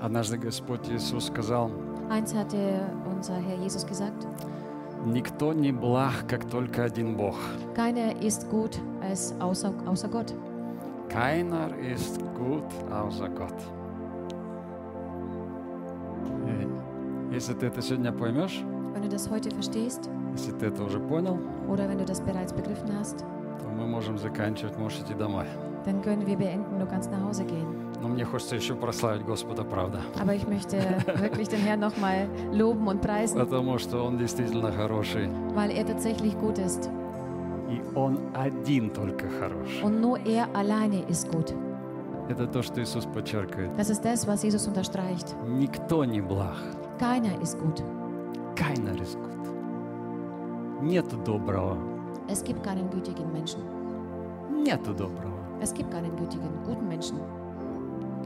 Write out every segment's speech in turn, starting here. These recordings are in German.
Однажды Господь Иисус сказал, Eins hatte unser Herr Jesus gesagt: никто не благ, как только один Бог. Keiner ist gut als außer, außer Gott. Keiner ist gut außer Gott. И Если ты это сегодня поймешь, Wenn du das heute verstehst если ты это уже понял, oder wenn du das bereits begriffen hast, то мы можем заканчивать, можешь идти домой. dann können wir beenden, du kannst nach Hause gehen. Но мне хочется еще прославить Господа, правда. Aber ich möchte wirklich den Herrn nochmal loben und preisen, Потому что Он действительно хороший. weil er tatsächlich gut ist. И Он один только хорош. Und nur er alleine ist gut. Это то, что Иисус подчеркивает. Das ist das, was Jesus unterstreicht. Никто не благ. Keiner ist gut. Keiner ist gut. Нету доброго. Es gibt keinen gütigen Menschen. Нету доброго. Es gibt keinen gütigen, guten Menschen.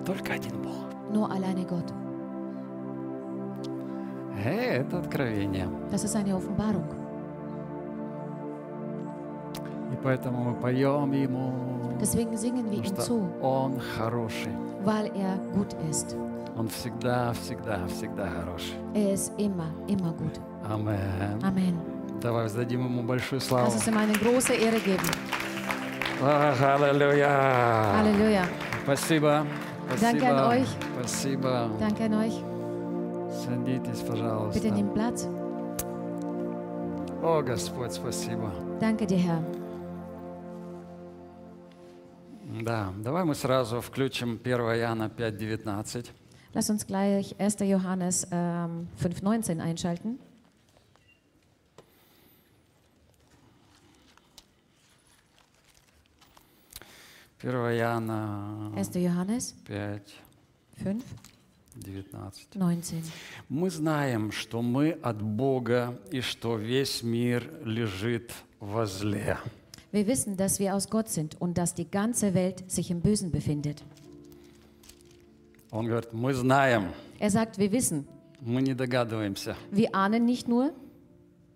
Только один Бог. Nur alleine Gott. Э, это откровение. Das ist eine Offenbarung. И поэтому мы поем Ему, Deswegen singen wir ihm zu, Он хороший. weil er gut ist. Он всегда, всегда, всегда хороший. Er ist immer, immer gut. Амен. Amen. Давай воздадим Ему большую славу. Lass uns ihm eine große Ehre geben. Аллилуйя. Спасибо. Danke an Спасибо. euch. Спасибо. Danke an euch. Садитесь, Bitte пожалуйста. nehmt Platz. О, Господь, спасибо. Danke dir, Herr. Да, давай мы сразу включим 1 Иоанна 5.19. Lass uns gleich 1. Johannes ähm, 5,19 einschalten. 1 Иоанна 1. Johannes 5, 5, 19. 19. Мы знаем, что мы от Бога и что весь мир лежит во зле. Wir wissen, dass wir aus Gott sind und dass die ganze Welt sich im Bösen befindet. Он говорит, мы знаем, Er sagt, wir wissen. мы не догадываемся, Wir ahnen nicht nur,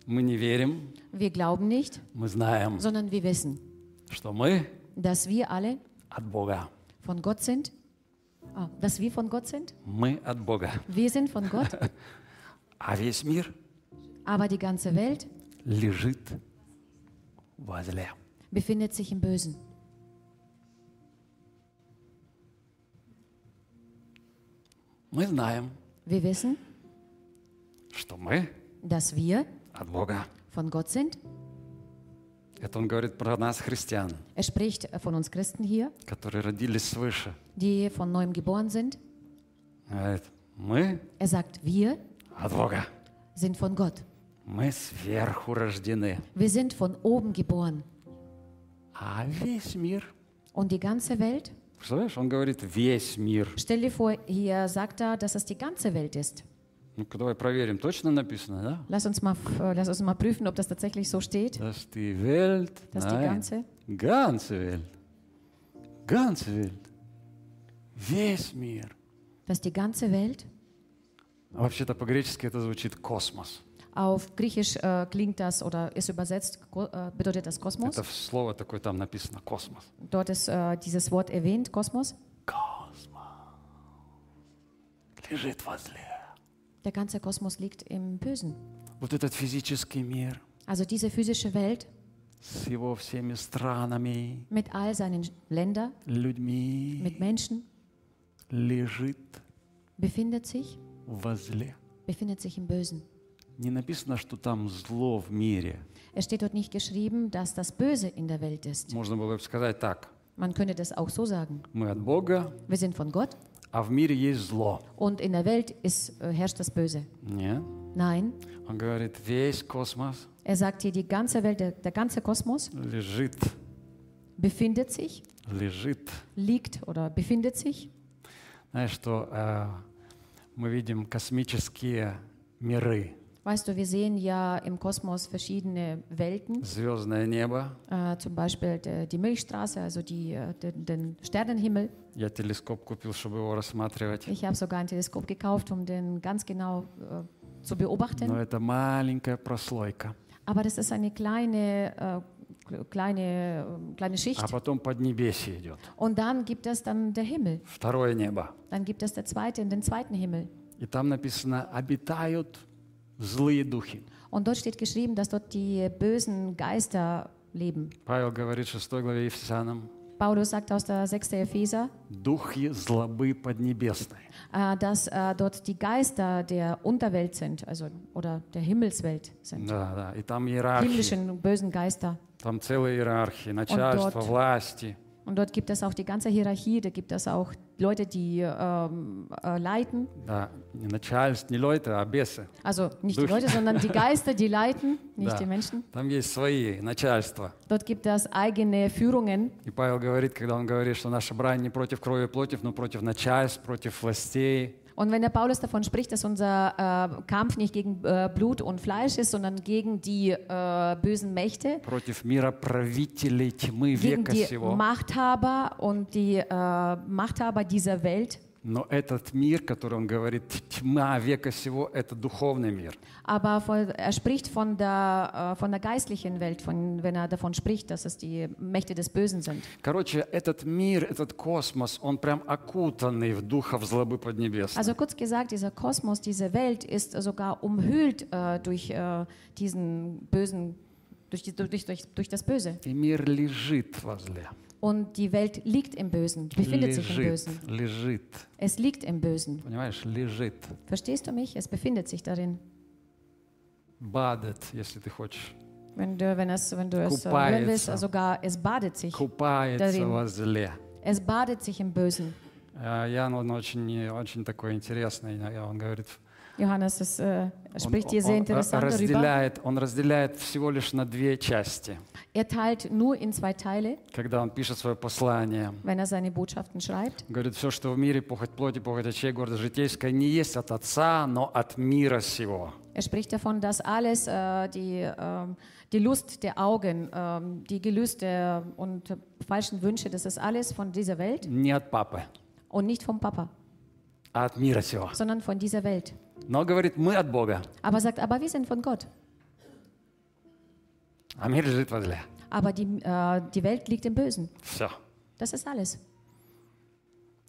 мы не верим, wir glauben nicht, мы знаем, sondern wir wissen, что мы dass wir alle от Бога. von Gott sind. Ah, dass wir von Gott sind. Мы от Бога. Wir sind von Gott, А весь мир aber die ganze Welt лежит во зле. befindet sich im Bösen. Мы знаем, Wir wissen, что мы dass wir от Бога. von Gott sind. Er spricht äh, von uns Christen hier, die von neuem geboren sind. er sagt, wir sind von Gott. Wir sind von oben geboren. Und die ganze Welt? Stell dir vor, hier sagt er, dass es die ganze Welt ist. Ну-ка давай проверим, точно написано, да? Lass uns mal, äh, lass uns mal prüfen, ob das tatsächlich so steht. Dass die Welt, Dass die nein, ganze, ganze Welt, ganze Welt, весь мир dass die ganze Welt А Вообще-то по-гречески это звучит космос. Auf Griechisch äh, klingt das oder ist übersetzt, äh, bedeutet das Kosmos. Это слово такое там написано космос. Dort ist äh, dieses Wort erwähnt, Kosmos. Космос лежит возле. Der ganze Kosmos liegt im Bösen. Вот этот физический мир Also diese physische Welt с его всеми странами, mit all seinen Ländern, людьми mit Menschen, лежит befindet sich, возле. befindet sich im Bösen. Не написано, что там зло в мире. Es steht dort nicht geschrieben, dass das Böse in der Welt ist. Можно было бы сказать так. Man könnte das auch so sagen. Мы от Бога, Wir sind von Gott А в мире есть зло. und in der Welt ist, äh, herrscht das Böse. Нет. Nein, Он говорит, весь космос er sagt hier, die ganze Welt, der, der ganze Kosmos лежит, befindet sich, лежит. liegt oder befindet sich. Знаешь, что э, мы видим космические миры, Weißt du, wir sehen ja im Kosmos verschiedene Welten, звездное небо. äh, zum Beispiel der, die Milchstraße, also die, äh, den, den Sternenhimmel. Я телескоп купил, чтобы его рассматривать. Ich habe sogar ein Teleskop gekauft, um den ganz genau äh, zu beobachten. Но это маленькая прослойка. Aber das ist eine kleine, äh, kleine, äh, kleine Schicht. А потом поднебесье идет. Und dann gibt es dann der Himmel. Второе небо. Dann gibt es der zweite, den zweiten Himmel. И там написано, обитают злые духи. Und dort steht geschrieben, dass dort die bösen Geister leben. Павел говорит в 6 главе Ефесянам, Paulus sagt aus der 6. Epheser, духи злобы поднебесной. äh, dass äh, dort die Geister der Unterwelt sind, also oder der Himmelswelt sind. Да, да. И там иерархии, Himmlischen bösen Geister. там целые иерархии, начальство, dort- власти. Und dort gibt es auch die ganze Hierarchie, da gibt es auch Leute, die ähm, äh, leiten. Да, не начальство, не лойты, а бесы. Also nicht die Durch- Leute, sondern die Geister, die leiten, nicht Да. die Menschen. Там есть свои начальства. Dort gibt es eigene Führungen. И Павел говорит, когда он говорит, что наша брань не против крови и плоти, но против начальств, против властей, Und wenn der Paulus davon spricht, dass unser äh, Kampf nicht gegen äh, Blut und Fleisch ist, sondern gegen die äh, bösen Mächte, gegen die Machthaber und die äh, Machthaber dieser Welt, Но этот мир, который он говорит, тьма века сего, это духовный мир. Aber er spricht von der, äh, von der geistlichen Welt, von, wenn er davon spricht, dass es die Mächte des Bösen sind. Короче, этот мир, этот космос, он прям окутанный в духов злобы поднебесной. Also kurz gesagt, dieser Kosmos, diese Welt ist sogar umhüllt äh, durch äh, diesen bösen, durch, durch, durch, durch das Böse. И мир лежит возле. Und die Welt liegt im Bösen, befindet sich im Лежит, Bösen. лежит. Es liegt im Bösen. Понимаешь, лежит. Verstehst du mich? Es befindet sich darin. Бадет, если ты хочешь. Wenn du, wenn es, wenn du es äh, Купается. hören willst, sogar es badet sich. Купается Дарин. возле. Es badet sich im Bösen. А Ян, он очень, очень такой интересный. Я- Он говорит, Johannes ist, äh, он, spricht hier sehr он interessant darüber. разделяет, он разделяет всего лишь на две части. Er teilt nur in zwei Teile, Когда он пишет свое послание, wenn er seine Botschaften schreibt. Он Говорит, все, что в мире, похоть плоти, похоть очей, гордость житейская, не есть от Отца, но от мира сего. Er spricht davon, dass alles, äh, die, ähm, die Lust der Augen, ähm, die Gelüste und falschen Wünsche, das ist alles von dieser Welt Не от Папы, und nicht vom Papa, а от мира сего. sondern von dieser Welt. Но говорит, мы от Бога, Aber sagt, aber wir sind von Gott. а мир лежит возле. Aber die, äh, die Welt liegt im Bösen. Все. Das ist alles.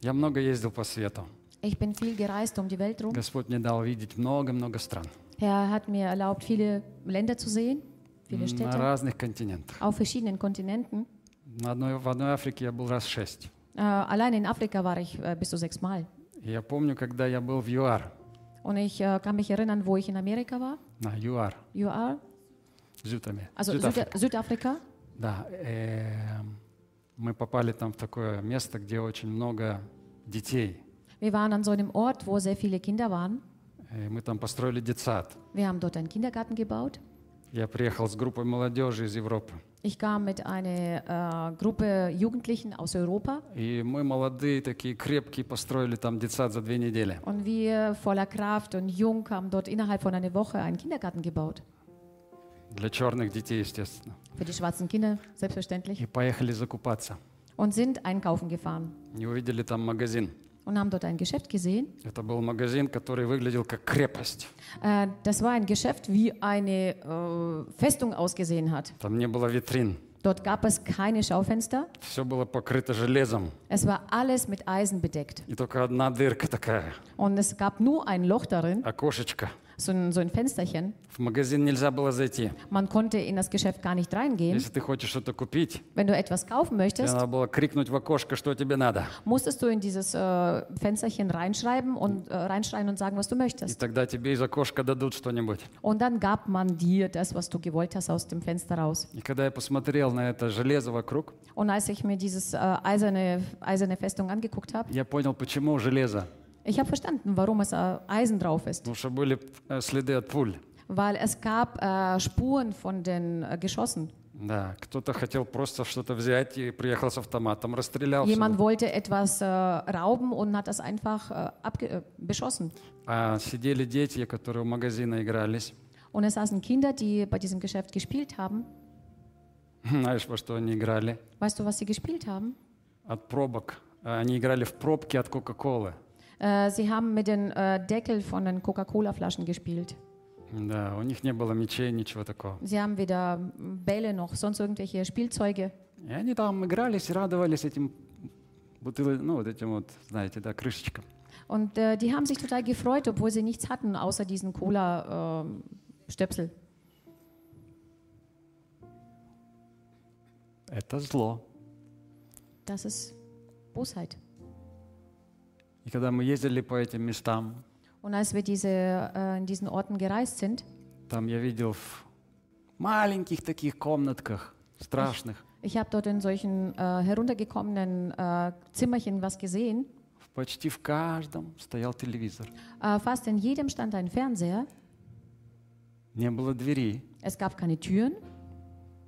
Я много ездил по свету. Ich bin viel gereist um die Welt rum. Господь мне дал видеть много-много стран. Er hat mir erlaubt, viele Länder zu sehen, viele На Städte, разных континентах. auf verschiedenen Kontinenten. На одной, в одной Африке я был раз шесть. Äh, allein in Afrika war ich äh, bis zu sechs Mal. И я помню, когда я был в ЮАР, Und ich äh, kann mich erinnern, wo ich in Amerika war. на ЮАР, UR, Зютами, also Südafrika. Süda Südafrika. Да, эм, мы попали там в такое место, где очень много детей. Wir waren an so einem Ort, wo sehr viele Kinder waren. И мы там построили детсад. Wir haben dort einen Kindergarten gebaut. Я приехал с группой молодежи из Европы. Ich kam mit einer äh, Gruppe Jugendlichen aus Europa И мы молодые, такие крепкие, построили там детсад за две недели. und wir voller Kraft und jung haben dort innerhalb von einer Woche einen Kindergarten gebaut. Для черных детей, естественно. Für die schwarzen Kinder, selbstverständlich. И поехали закупаться. Und sind einkaufen gefahren. И увидели там магазин. und haben dort ein Geschäft gesehen. Это был магазин, который выглядел как крепость. Äh, das war ein Geschäft, wie eine äh, Festung ausgesehen hat. Там не было витрин. Dort gab es keine Schaufenster. Все было покрыто железом. Es war alles mit Eisen bedeckt. И только одна дырка такая, Und es gab nur ein Loch darin, окошечко. So ein, so ein Fensterchen. В магазин нельзя было зайти. Man konnte in das Geschäft gar nicht reingehen. Если ты хочешь что-то купить, Wenn du etwas kaufen möchtest, надо было крикнуть в окошко, что тебе надо. musstest du in dieses äh, Fensterchen reinschreiben und äh, reinschreien und sagen, was du И möchtest. тогда тебе из окошка дадут что-нибудь. Und dann gab man dir das, was du gewollt hast, aus dem Fenster raus. И когда я посмотрел на это железо вокруг, Und als ich mir dieses äh, eiserne, eiserne Festung angeguckt habe, я понял, почему железо. Ich habe verstanden, warum es äh, Eisen drauf ist. Потому что были э, следы от пуль. Weil es gab äh, Spuren von den äh, Geschossen. Да, кто-то хотел просто что-то взять и приехал с автоматом, расстрелял. Jemand wollte etwas äh, rauben und hat das einfach äh, äh, beschossen. А сидели дети, которые у магазина игрались. Und es saßen Kinder, die bei diesem Geschäft gespielt haben. Знаешь, во что они играли? Weißt du, was sie gespielt haben? От пробок. А Они играли в пробки от Кока-Колы. Äh, sie haben mit den äh, Deckel von den Coca-Cola-Flaschen gespielt. Да, у них не было мечей, ничего такого. Sie haben weder Bälle noch sonst irgendwelche Spielzeuge. И они там игрались и радовались этим бутылы, ну, вот этим вот, знаете, да, крышечкам. Und äh, die haben sich total gefreut, obwohl sie nichts hatten außer diesen Cola-Stöpsel. Это зло. das ist Bosheit. И когда мы ездили по этим местам, Und als wir diese, äh, in diesen Orten gereist sind, там я видел в маленьких таких комнатках, страшных, ich habe dort in solchen äh, heruntergekommenen äh, Zimmerchen was gesehen. почти в каждом стоял телевизор. Äh, fast in jedem stand ein Fernseher. Не было двери, Es gab keine Türen,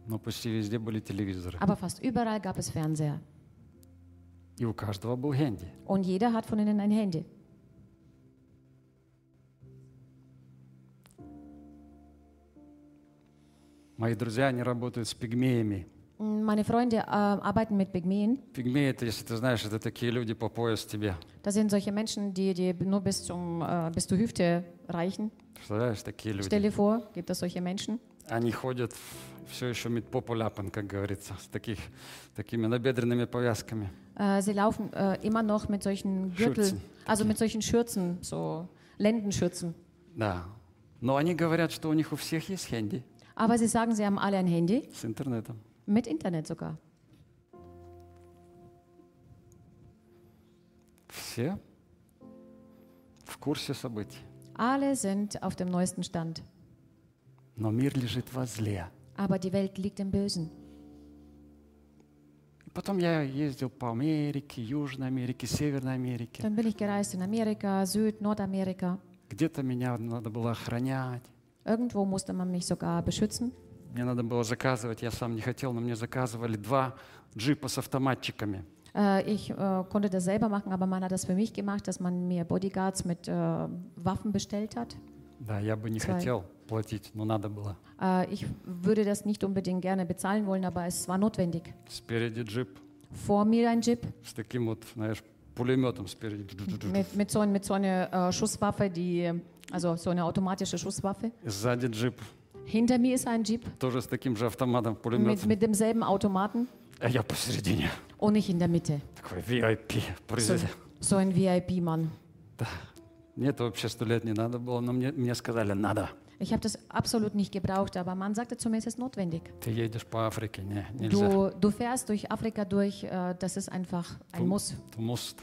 но почти везде были телевизоры. aber fast überall gab es Fernseher. И у каждого был хенди. Und jeder hat von ihnen ein Handy. Мои друзья, они работают с пигмеями. Meine Freunde äh, arbeiten mit Pygmäen. Пигмеи, это, если ты знаешь, это такие люди по пояс тебе. Das sind solche Menschen, die, die nur bis, zum, äh, bis zur Hüfte reichen. Представляешь, такие люди. Stell dir vor, gibt es solche Menschen. Они ходят все еще медпопуляпан, как говорится, с таких, такими набедренными повязками. Äh, sie laufen äh, immer noch mit solchen Gürtel, Schürzen. also mit solchen Schürzen, so Lendenschürzen. Да. Но они говорят, что у них у всех есть хенди Aber sie sagen, sie haben alle ein Handy, с интернетом. mit Internet sogar. Все в курсе событий. Alle sind auf dem neuesten Stand. Но мир лежит во зле. Aber die Welt liegt im Bösen. Потом я ездил по Америке, Южной Америке, Северной Америке. Dann bin ich gereist in Amerika, Süd-, Nordamerika. Где-то меня надо было охранять. Irgendwo musste man mich sogar beschützen. Мне надо было заказывать, я сам не хотел, но мне заказывали два джипа с автоматчиками. Äh, ich äh, konnte das selber machen, aber man hat das für mich gemacht, dass man mir Bodyguards mit äh, Waffen bestellt hat. Да, я бы не Zwei. хотел платить, но надо было. Äh, ich würde das nicht unbedingt gerne bezahlen wollen, aber es war notwendig. Спереди джип Vor mir ein Jeep с таким вот, знаешь, пулеметом спереди. mit, mit, so, mit so einer äh, Schusswaffe, die, also so eine automatische Schusswaffe. Сзади джип Hinter mir ist ein Jeep тоже с таким же автоматом, mit, пулеметом. mit demselben Automaten А я посередине. und ich in der Mitte. Такой VIP. So, so ein VIP-Mann. Да. Мне это вообще сто лет не надо было, но мне, мне сказали, надо. Ich habe das absolut nicht gebraucht, aber man sagte zu mir, es ist notwendig. Ты едешь по Африке, не, нельзя. Du, du fährst durch Afrika durch, äh, das ist einfach ein Du- Muss. Du musst.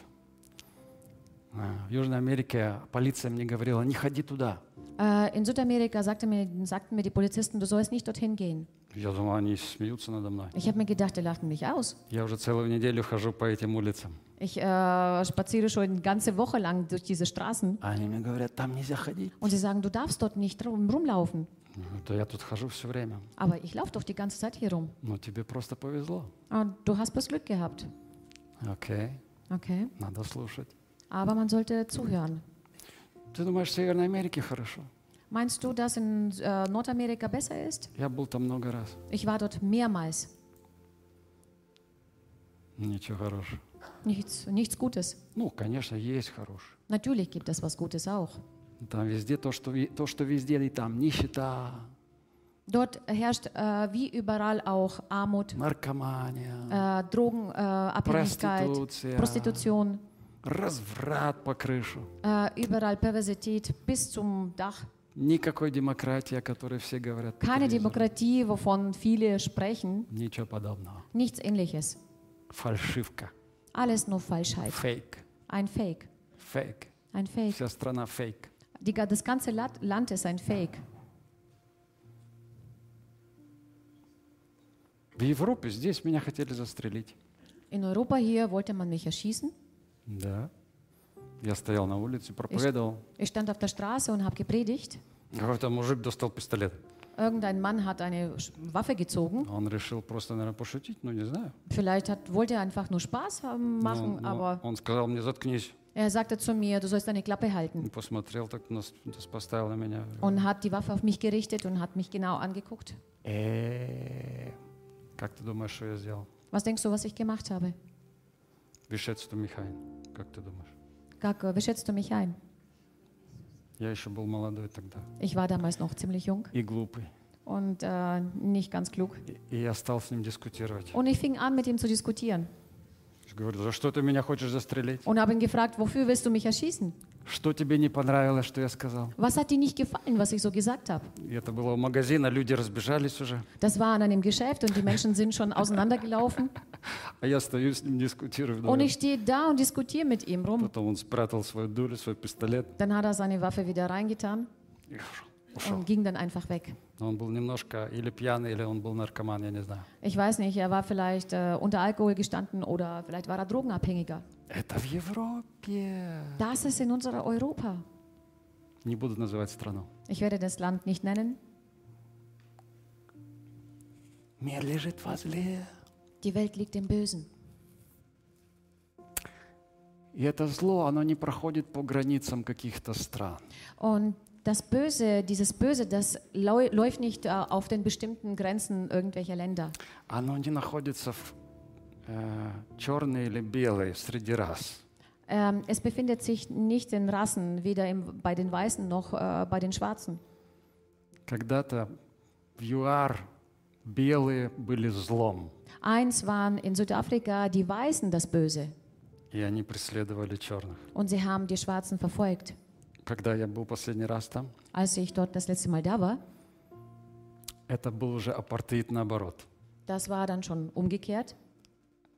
А, В Южной Америке полиция мне говорила, не ходи туда. Äh, in Südamerika sagte mir, sagten mir die Polizisten, du sollst nicht dorthin gehen. Я думал, они смеются надо мной. Ich habe mir gedacht, die lachten mich aus. Я уже целую неделю хожу по этим улицам. Ich äh, spaziere schon eine ganze Woche lang durch diese Straßen А Они мне говорят, там нельзя ходить. und sie sagen, du darfst dort nicht rum, rumlaufen. Ну, То я тут хожу все время. Aber ich laufe doch die ganze Zeit hier rum. Но тебе просто повезло. Ah, du hast bloß Glück gehabt. Окей, Okay. надо слушать. Aber man sollte zuhören. Ты думаешь, в Северной Америке хорошо? Meinst du, dass in äh, Nordamerika besser ist? Я был там много раз. Ich war dort mehrmals. Ничего хорошего. Nichts, nichts Gutes. Ну, конечно, есть хорошее. Natürlich gibt es was Gutes auch. Там везде то, что, ви- то, что везде, и там нищета, Dort herrscht äh, wie überall auch Armut, наркомания, äh, Drogenabhängigkeit, äh, Abhängigkeit, Prostitution. Prostitution, разврат по крышу. äh, überall Perversität bis zum Dach. Никакой демократии, о которой все говорят. по Keine телевизору. Demokratie, wovon viele sprechen, Ничего подобного. nichts ähnliches. Фальшивка, Alles nur Falschheit. фейк, Ein Fake. фейк. Ein Fake. Вся страна фейк. Die, ga- das ganze Lat- Land ist ein Fake. В Европе здесь меня хотели застрелить. In Europa hier wollte man mich erschießen. Да. Я стоял на улице, проповедовал. Ich stand auf der Straße und habe gepredigt. Какой-то мужик достал пистолет. Irgendein Mann hat eine Sch- Waffe gezogen. Он решил просто, наверное, пошутить, ну не знаю. Vielleicht hat, wollte er einfach nur Spaß haben, Ну, machen, ну, aber Он сказал мне, заткнись. er sagte zu mir, du sollst deine Klappe И halten. посмотрел так, нас, нас поставил на меня. Und hat die Waffe auf mich gerichtet und hat mich genau angeguckt. Э, Как ты думаешь, что я сделал? Was denkst du, was ich gemacht habe? Wie schätzt du mich ein? Как ты думаешь? Как, äh, wie schätzt du mich ein? Я еще был молодой тогда Ich war damals noch ziemlich jung и глупый. und äh, nicht ganz klug. И, и я стал с ним дискутировать. Und ich fing an, mit ihm zu diskutieren. Я говорю, за что ты меня хочешь застрелить? Und habe ihn gefragt, wofür willst du mich erschießen? Что тебе не понравилось, что я сказал? Was hat dir nicht gefallen, was ich so gesagt habe? И это было у магазина, люди разбежались уже. Das war an einem Geschäft und die Menschen sind schon auseinandergelaufen. А я стою с ним, дискутирую. Und вдвоем. ich stehe da und diskutiere mit ihm rum. Потом он спрятал свою дулю, свой пистолет Dann hat er seine Waffe wieder reingetan и ушел. ушел. und ging dann einfach weg. Но он был немножко или пьяный, или он был наркоман, я не знаю. Ich weiß nicht, er war vielleicht äh, unter Alkohol gestanden oder vielleicht war er Drogenabhängiger. Это в Европе. Das ist in unserer Europa. Не буду называть страну. Ich werde das Land nicht nennen. Мир лежит возле. Die Welt liegt im Bösen. И это зло, оно не проходит по границам каких-то стран. Und das Böse, dieses Böse, das lau- läuft nicht äh, auf den bestimmten Grenzen irgendwelcher Länder. Оно не находится в э, черное или белое среди рас. Ähm, es befindet sich nicht in Rassen, weder im, bei den Weißen noch äh, bei den Schwarzen. Когда-то в ЮАР белые были злом, Eins waren in Südafrika die Weißen das Böse и они преследовали черных. und sie haben die Schwarzen verfolgt. Когда я был последний раз там, Als ich dort das letzte Mal da war, это был уже апартеид наоборот. das war dann schon umgekehrt,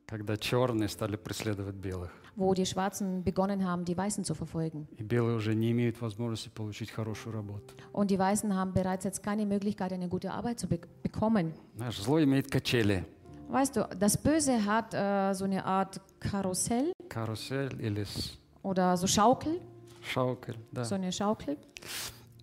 Когда черные стали преследовать белых. wo die Schwarzen begonnen haben, die Weißen zu verfolgen. И белые уже не имеют возможности получить хорошую работу. Und die Weißen haben bereits jetzt keine Möglichkeit, eine gute Arbeit zu be bekommen. Знаешь, зло имеет качели. Weißt du, das Böse hat äh, so eine Art Karussell Карусель или с- oder so Schaukel, шаукель. Да. so eine Schaukel.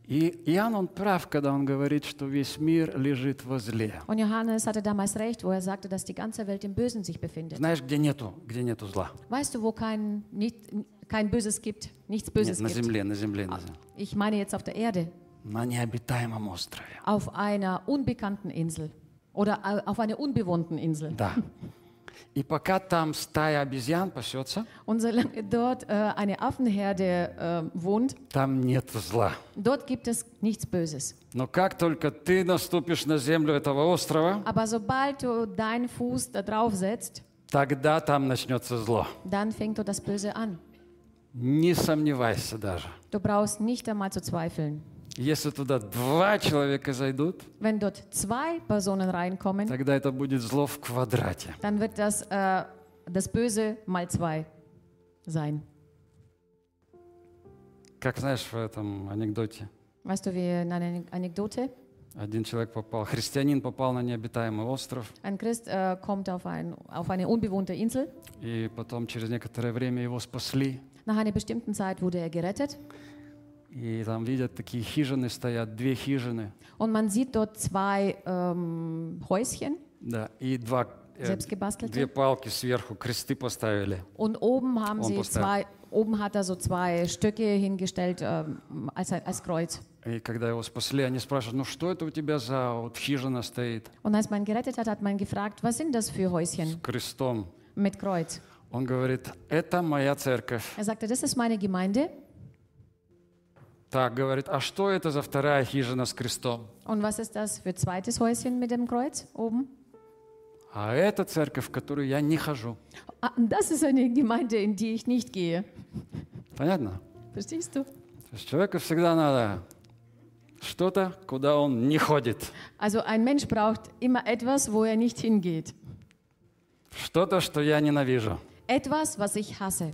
И Иоанн, он прав, когда он говорит, что весь мир лежит возле. Und Johannes hatte damals recht, wo er sagte, dass die ganze Welt im Bösen sich befindet. Знаешь, где нету, где нету зла? Weißt du, wo kein, nicht, kein Böses gibt, nichts Нет, Böses на gibt? земле, на земле, на земле. Ich meine jetzt auf der Erde, На необитаемом острове. auf einer unbekannten Insel oder au- auf einer unbewohnten Insel. Да. И пока там стая обезьян пасется, Und solange dort äh, eine Affenherde äh, wohnt, там нет зла. dort gibt es nichts Böses. Но как только ты наступишь на землю этого острова, Aber sobald du deinen Fuß da drauf setzt, тогда там начнется зло. dann fängt dort das Böse an. Не сомневайся даже. Du brauchst nicht einmal zu zweifeln. Если туда два человека зайдут, Wenn dort zwei Personen reinkommen, тогда это будет зло в квадрате. dann wird das, äh, das Böse mal zwei sein. Как знаешь в этом анекдоте, Weißt du, wie in einer Anekdote? один человек попал, христианин попал на необитаемый остров, Ein Christ äh, kommt auf, ein, auf eine unbewohnte Insel. и потом через некоторое время его спасли. Nach einer bestimmten Zeit wurde er gerettet. И там видят, такие хижины стоят, две хижины, Und man sieht dort zwei ähm, Häuschen, да, и два, э, selbst gebastelte. две палки сверху, кресты поставили. Und oben haben Und sie Poster. zwei, oben hat er so zwei Stöcke hingestellt ähm, als, als Kreuz. И когда его спасли, они спрашивают, ну что это у тебя за вот хижина стоит Und als man gerettet hat, hat man gefragt, was sind das für с Häuschen крестом? mit Kreuz? Он говорит, это моя церковь. Er sagte, das ist meine Gemeinde. Так, говорит, а что это за вторая хижина с крестом? Und was ist das für zweites Häuschen mit dem Kreuz oben? А это церковь, в которую я не хожу. Ah, das ist eine Gemeinde, in die ich nicht gehe. Понятно? Verstehst du? То есть человеку всегда надо что-то, куда он не ходит. Also ein Mensch braucht immer etwas, wo er nicht hingeht. Что-то, что я ненавижу. Etwas, was ich hasse.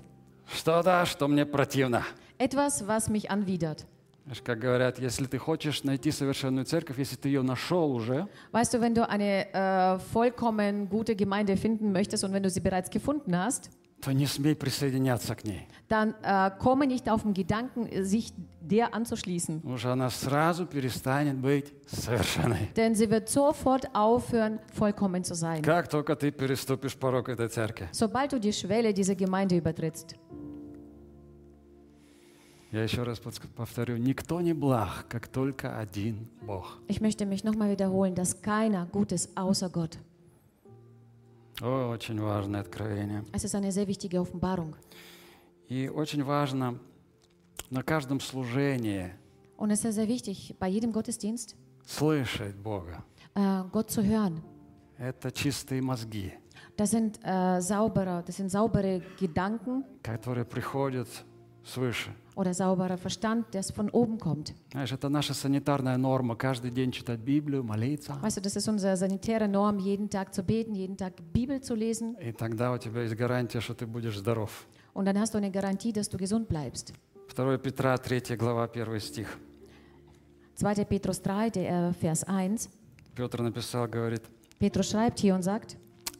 Что-то, что мне противно. Etwas, was mich anwidert. Знаешь, как говорят, если ты хочешь найти совершенную церковь, если ты ее нашел уже, Weißt du, wenn du eine äh, vollkommen gute Gemeinde finden möchtest und wenn du sie bereits gefunden hast, то не смей присоединяться к ней. dann äh, komme nicht auf den Gedanken, sich der anzuschließen. Потому что она сразу перестанет быть совершенной. Denn sie wird sofort aufhören, vollkommen zu sein. Как только ты переступишь порог этой церкви. Sobald du die Schwelle dieser Gemeinde übertrittst. Я еще раз повторю, никто не благ, как только один Бог. Ich möchte mich nochmal wiederholen, dass keiner gut ist außer Gott. О, очень важное откровение. Es ist eine sehr wichtige Offenbarung. И очень важно на каждом служении Und es ist sehr wichtig, bei jedem Gottesdienst слышать Бога. äh, Gott zu hören. Это чистые мозги, Das sind, äh, saubere, das sind saubere Gedanken которые приходят свыше. Oder sauberer Verstand, der von oben kommt. Знаешь, это наша санитарная норма. Каждый день читать Библию, молиться. Weißt du, das ist unsere sanitäre Norm, jeden Tag zu beten, jeden Tag Bibel zu lesen. И тогда у тебя есть гарантия, что ты будешь здоров. Und dann hast du eine Garantie, dass du gesund bleibst. 2 Петра, 3 глава, 1 стих. 2. Petrus 3, der, äh, Vers 1. Петр написал, говорит, Petrus schreibt hier und sagt,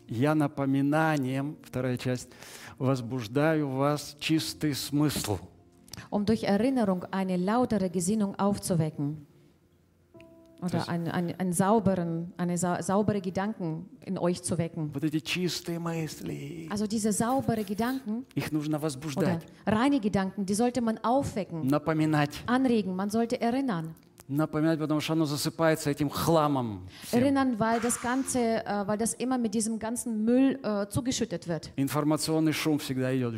«Я напоминанием, вторая часть, возбуждаю вас чистый смысл». um durch Erinnerung eine lautere Gesinnung aufzuwecken. Oder Das- einen, einen, einen sauberen, eine sa saubere Gedanken in euch zu wecken. Вот эти чистые мысли, Also diese saubere Gedanken их нужно oder возбуждать, reine Gedanken, die sollte man aufwecken, напоминать. anregen, man sollte erinnern. Напоминать, потому что оно засыпается этим хламом. всем. Erinnern, weil das Ganze, äh, weil das immer mit diesem ganzen Müll äh, zugeschüttet wird. Информационный шум всегда идет.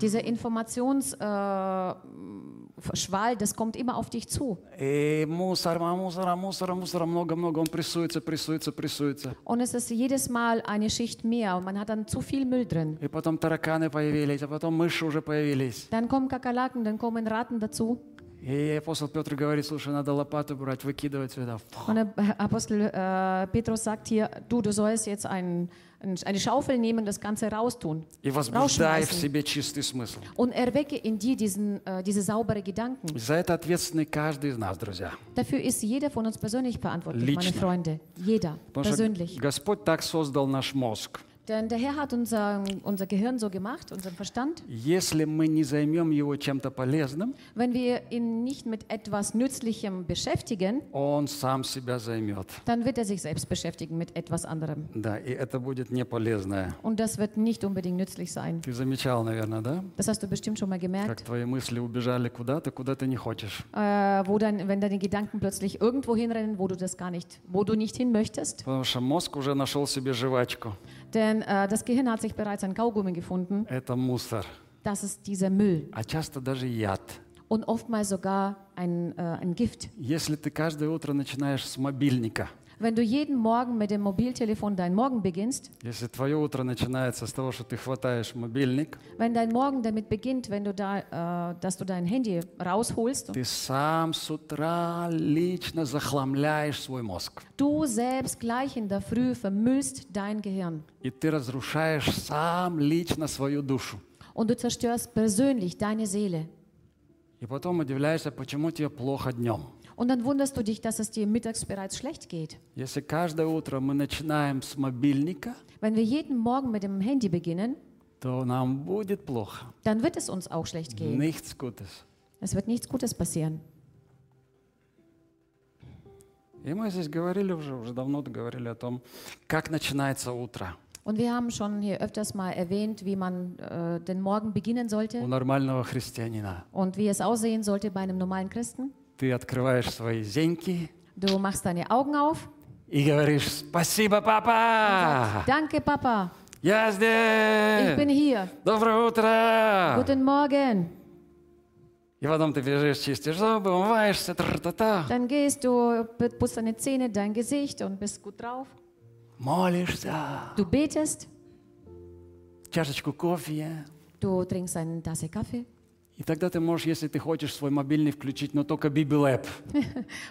Dieser Informationsschwall, äh, Schwall, das kommt immer auf dich zu. И мусор, а мусора, мусора, мусора много-много. Он прессуется, прессуется, прессуется. Und es ist jedes Mal eine Schicht mehr und man hat dann zu viel Müll drin. И потом тараканы появились, а потом мыши уже появились. Dann kommen Kakerlaken, dann kommen Ratten dazu. И апостол Петр говорит, слушай, надо лопату брать, выкидывать сюда. Und der Apostel äh, Petrus sagt hier, du, du sollst jetzt ein, ein, eine Schaufel nehmen das Ganze raustun. И возбуждай в себе чистый смысл. Und erwecke in dir diesen, äh, diese saubere Gedanken. За это ответственный каждый из нас, друзья. Dafür ist jeder von uns persönlich verantwortlich, meine Лично. Freunde. Jeder, Потому что persönlich. Господь так создал наш мозг. Denn der Herr hat unser, unser Gehirn so gemacht, unseren Verstand. Если мы не займем его чем-то полезным, Wenn wir ihn nicht mit etwas Nützlichem beschäftigen, он сам себя займет. dann wird er sich selbst beschäftigen mit etwas anderem. Да, и это будет не полезное. Und das wird nicht unbedingt nützlich sein. Ты замечал, наверное, да? Das hast du bestimmt schon mal Как gemerkt, твои мысли убежали куда-то, куда ты не хочешь. äh, wo dann, wenn deine Gedanken plötzlich irgendwo hinrennen, wo du das gar nicht, wo du nicht hin möchtest. Потому что мозг уже нашел себе жвачку. Denn äh, das Gehirn hat sich bereits ein Kaugummi gefunden. Это мусор. Das ist dieser Müll А часто даже яд. und oftmals sogar ein, äh, ein Gift. Если ты каждое утро начинаешь с мобильника, Wenn du jeden Morgen mit dem Mobiltelefon deinen Morgen beginnst, если твое утро начинается с того, что ты хватаешь мобильник, wenn dein Morgen damit beginnt, wenn du da, äh, dass du dein Handy rausholst, ты сам с утра лично захламляешь свой мозг. du selbst gleich in der Früh vermüllst dein Gehirn И ты разрушаешь сам лично свою душу. und du zerstörst persönlich deine Seele. И потом удивляешься, почему тебе плохо днем. Und dann wunderst du dich, dass es dir mittags bereits schlecht geht. Если каждое утро мы начинаем с мобильника, Wenn wir jeden Morgen mit dem Handy beginnen, то нам будет плохо. dann wird es uns auch schlecht gehen. Nichts Gutes. Es wird nichts Gutes passieren. И мы здесь говорили уже, уже давно говорили о том, как начинается утро Und wir haben schon hier öfters mal erwähnt, wie man äh, den Morgen beginnen у sollte нормального христианина. und wie es aussehen sollte bei einem normalen Christen. Ты открываешь свои зеньки Du machst deine Augen auf. и говоришь «Спасибо, папа!» Danke, Papa. Я Ich bin здесь! hier. Доброе утро! Guten Morgen. И потом ты бежишь, чистишь зубы, умываешься, тра-та-та, Dann gehst du, putzt deine Zähne, dein Gesicht und bist gut drauf. молишься, Du betest, чашечку кофе. du trinkst eine Tasse Kaffee. И тогда ты можешь, если ты хочешь, свой мобильный включить, но только Bible App.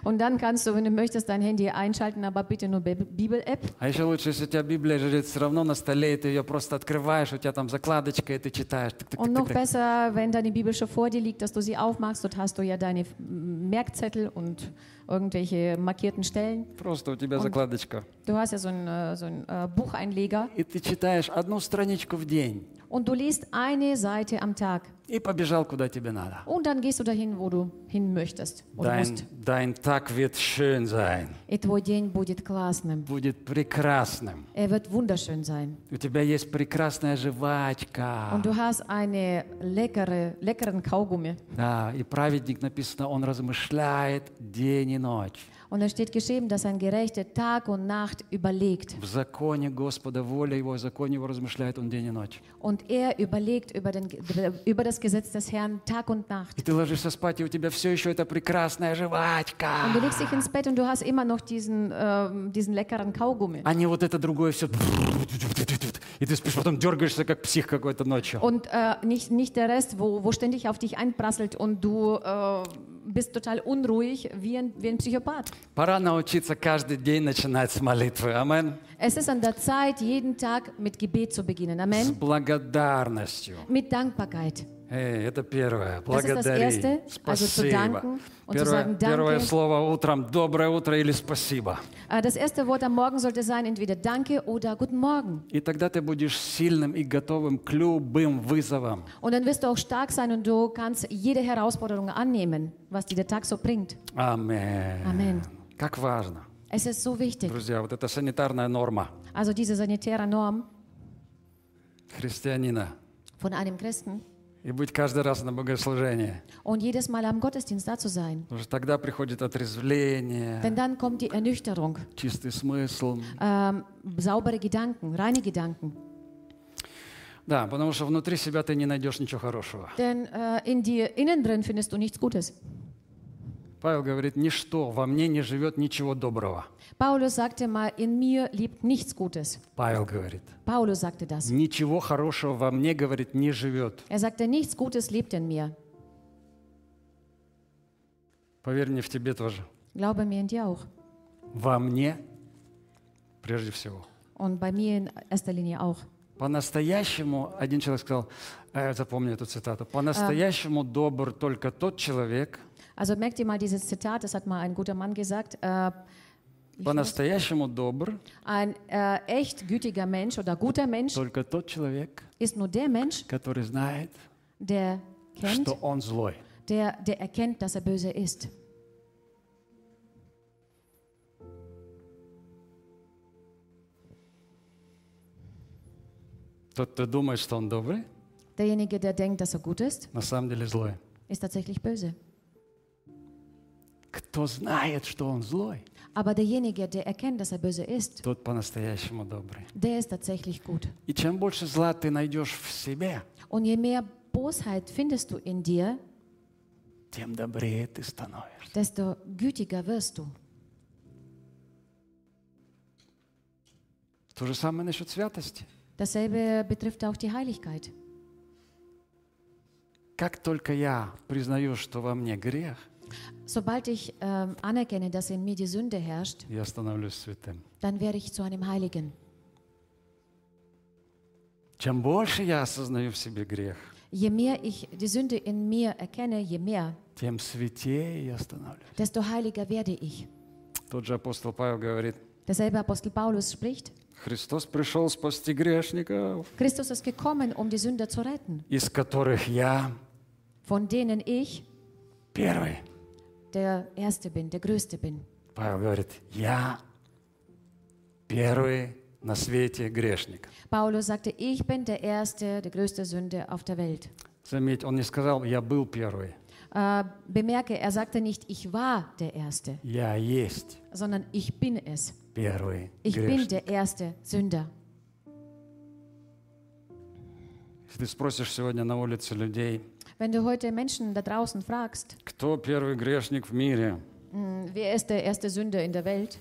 Und dann kannst du, wenn du möchtest, dein Handy einschalten, aber bitte nur Bib- Bibel-App. А еще лучше, если у тебя Библия лежит все равно на столе, и ты ее просто открываешь, у тебя там закладочка, и ты читаешь. Und noch besser, wenn deine Bibel schon vor dir liegt, dass du sie aufmachst. Dort hast du ja deine Merkzettel und irgendwelche markierten Stellen. Просто у тебя закладочка. Du hast ja so einen, äh, so einen äh, Bucheinleger И ты читаешь одну страничку в день. Und du liest eine Seite am Tag. И побежал, куда тебе надо. Und dann gehst du dahin, wo du hin möchtest Dein, musst. dein так wird schön sein, И твой день будет классным. будет прекрасным. Er wird wunderschön sein. У тебя есть прекрасная жвачка. Und du hast eine leckere, leckeren Kaugummi. Да, и праведник написано, он размышляет день и ночь. Und es steht geschrieben, dass ein Gerechter Tag und Nacht überlegt. В законе Господа, воля Его, в законе Его размышляет он день и ночь. Und er überlegt über, den, über das Gesetz des Herrn Tag und Nacht. И ты ложишься спать, и у тебя все еще эта прекрасная жвачка. Und du legst dich ins Bett und du hast immer noch diesen, ähm, diesen leckeren Kaugummi. А не вот это другое все. И ты спишь, потом дергаешься, как псих какой-то ночью. Und äh, nicht, nicht der Rest, wo, wo ständig auf dich einprasselt und du äh, bist total unruhig wie ein, wie ein Psychopath. Пора научиться каждый день начинать с молитвы. Амен. Es ist an der Zeit, jeden Tag mit Gebet zu beginnen. С Amen. благодарностью. Mit Dankbarkeit. Эй, это первое. Das ist das Благодари. Erste, also zu Спасибо. danken und zu Первое, sagen первое Danke. слово утром доброе утро или спасибо. Äh, Das erste Wort am Morgen sollte sein entweder Danke oder Guten Morgen. И тогда ты будешь сильным и готовым к любым вызовам. Und dann wirst du auch stark sein und du kannst jede Herausforderung annehmen, was dir der Tag so bringt. Amen. Amen. Как важно. Es ist so wichtig. Друзья, вот эта санитарная норма Also diese sanitäre Norm христианина. von einem Christen И быть каждый раз на богослужении. und jedes Mal am Gottesdienst da zu sein. Потому что тогда приходит отрезвление, Denn dann kommt die Ernüchterung, чистый смысл. ähm, saubere Gedanken, reine Gedanken. Да, потому что внутри себя ты не найдешь ничего хорошего. Denn äh, in dir innen drin findest du nichts Gutes. Павел говорит, ничто во мне не живет ничего доброго. Paulus sagte mal, in mir lebt nichts Gutes. Павел говорит, Paulus sagte das. ничего хорошего во мне, говорит, не живет. Er sagte, nichts Gutes lebt in mir. Поверь мне, в тебе тоже. Glaube mir in dir auch. Во мне прежде всего. Und bei mir in erster Linie auch. По-настоящему, один человек сказал, э, запомни эту цитату, по-настоящему добр только тот человек, Also merkt ihr mal dieses Zitat, das hat mal ein guter Mann gesagt. Äh, по-настоящему добр ein äh, echt gütiger Mensch oder guter Mensch только тот человек, ist nur der Mensch, который знает, der kennt, что он злой. der, der erkennt, dass er böse ist. Тот, кто думает, что он добрый, Derjenige, der denkt, dass er gut ist, на самом деле злой. ist tatsächlich böse. Кто знает, что он злой, Aber derjenige, der erkennt, dass er böse ist, тот по-настоящему добрый. der ist tatsächlich gut. И чем больше зла ты найдешь в себе, Und je mehr Bosheit findest du in dir, тем добрее ты становишься. desto gütiger wirst du. То же самое насчет святости. Dasselbe betrifft auch die Heiligkeit. Как только я признаю, что во мне грех, Sobald ich ähm, anerkenne, dass in mir die Sünde herrscht, я становлюсь святым. dann werde ich zu einem Heiligen. Чем больше я осознаю в себе грех, Je mehr ich die Sünde in mir erkenne, je mehr, тем святее я становлюсь. desto heiliger werde ich. Тот же апостол Павел говорит, Derselbe Apostel Paulus spricht, Христос пришел спасти грешников, Christus ist gekommen, um die Sünder zu retten, из которых я von denen ich первый. der Erste bin, der Größte bin. Павел говорит, я первый на свете грешник. Paulus sagte, ich bin der Erste, der größte Sünder auf der Welt. Заметь, он не сказал, я был первый. Äh, bemerke, er sagte nicht, ich war der Erste, Я есть sondern ich bin es. первый Ich bin грешник. der erste Sünder. Если ты спросишь сегодня на улице людей, Wenn du heute Menschen da draußen fragst, кто первый грешник в мире, hm, wer ist der erste Sünder in der Welt?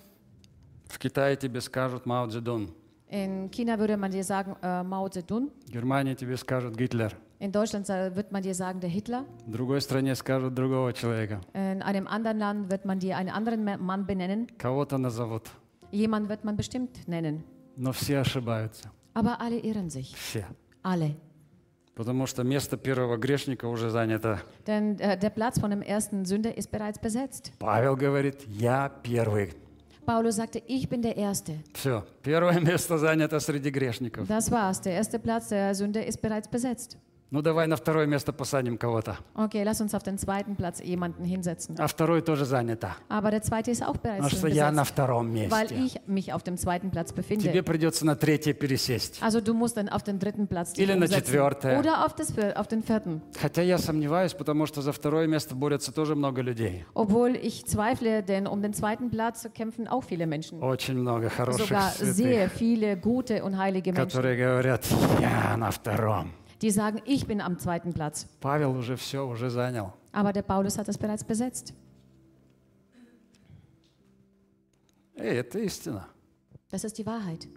в Китае тебе скажут Мао Цзэдун, In China würde man dir sagen äh, Mao Zedong. в Германии тебе скажут Гитлер, In Deutschland sa- wird man dir sagen der Hitler. в другой стране скажут другого человека. In einem anderen Land wird man dir einen anderen Ma- Mann benennen. Кого-то назовут, Jemand wird man bestimmt nennen. но все ошибаются. Aber alle irren sich. Все. Alle. Потому что место первого грешника уже занято. Denn äh, der Platz von dem ersten Sünder ist bereits besetzt. Павел говорит, я первый. Paulus sagte, ich bin der Erste. Все, первое место занято среди грешников. Das war's. Der erste Platz der Sünder ist bereits besetzt. Ну давай на второе место посадим кого-то. Okay, lass uns auf den zweiten Platz jemanden hinsetzen. А второй тоже занято. Aber der zweite ist auch bereits Потому что я на втором weil месте. ich mich auf dem zweiten Platz Тебе befinde. придется на третье пересесть. Also du musst dann auf den dritten Platz Или на umsetzen. четвертое. Oder auf, das, auf den vierten. Хотя я сомневаюсь, потому что за второе место борются тоже много людей. Obwohl ich zweifle, denn um den zweiten Platz kämpfen auch viele Menschen. Очень много хороших Sogar святых, sehr viele gute und heilige Menschen, которые говорят, я на втором. die sagen, ich bin am zweiten Platz. Павел уже все, уже занял. Aber der Paulus hat das bereits besetzt. Эй, это истина. Das ist die Wahrheit.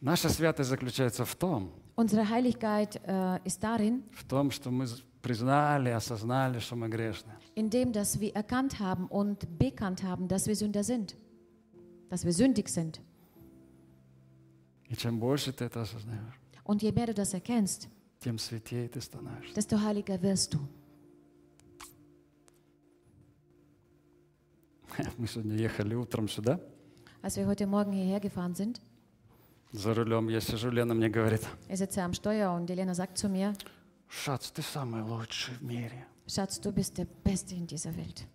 Наша святость заключается в том, Unsere Heiligkeit äh, ist darin, в том, что мы признали, осознали, что мы грешны. indem dass wir erkannt haben und bekannt haben, dass wir Sünder sind, dass wir sündig sind. Чем больше ты это осознаешь, Und je mehr du das erkennst, тем святее ты становишься. desto heiliger wirst du. Мы сегодня ехали утром сюда, Als wir heute Morgen hierher gefahren sind, за рулем я сижу, Лена мне говорит, ich sitze am Steuer und Elena sagt zu mir, Шац, ты самый лучший в мире. Schatz, du bist der Beste in dieser Welt.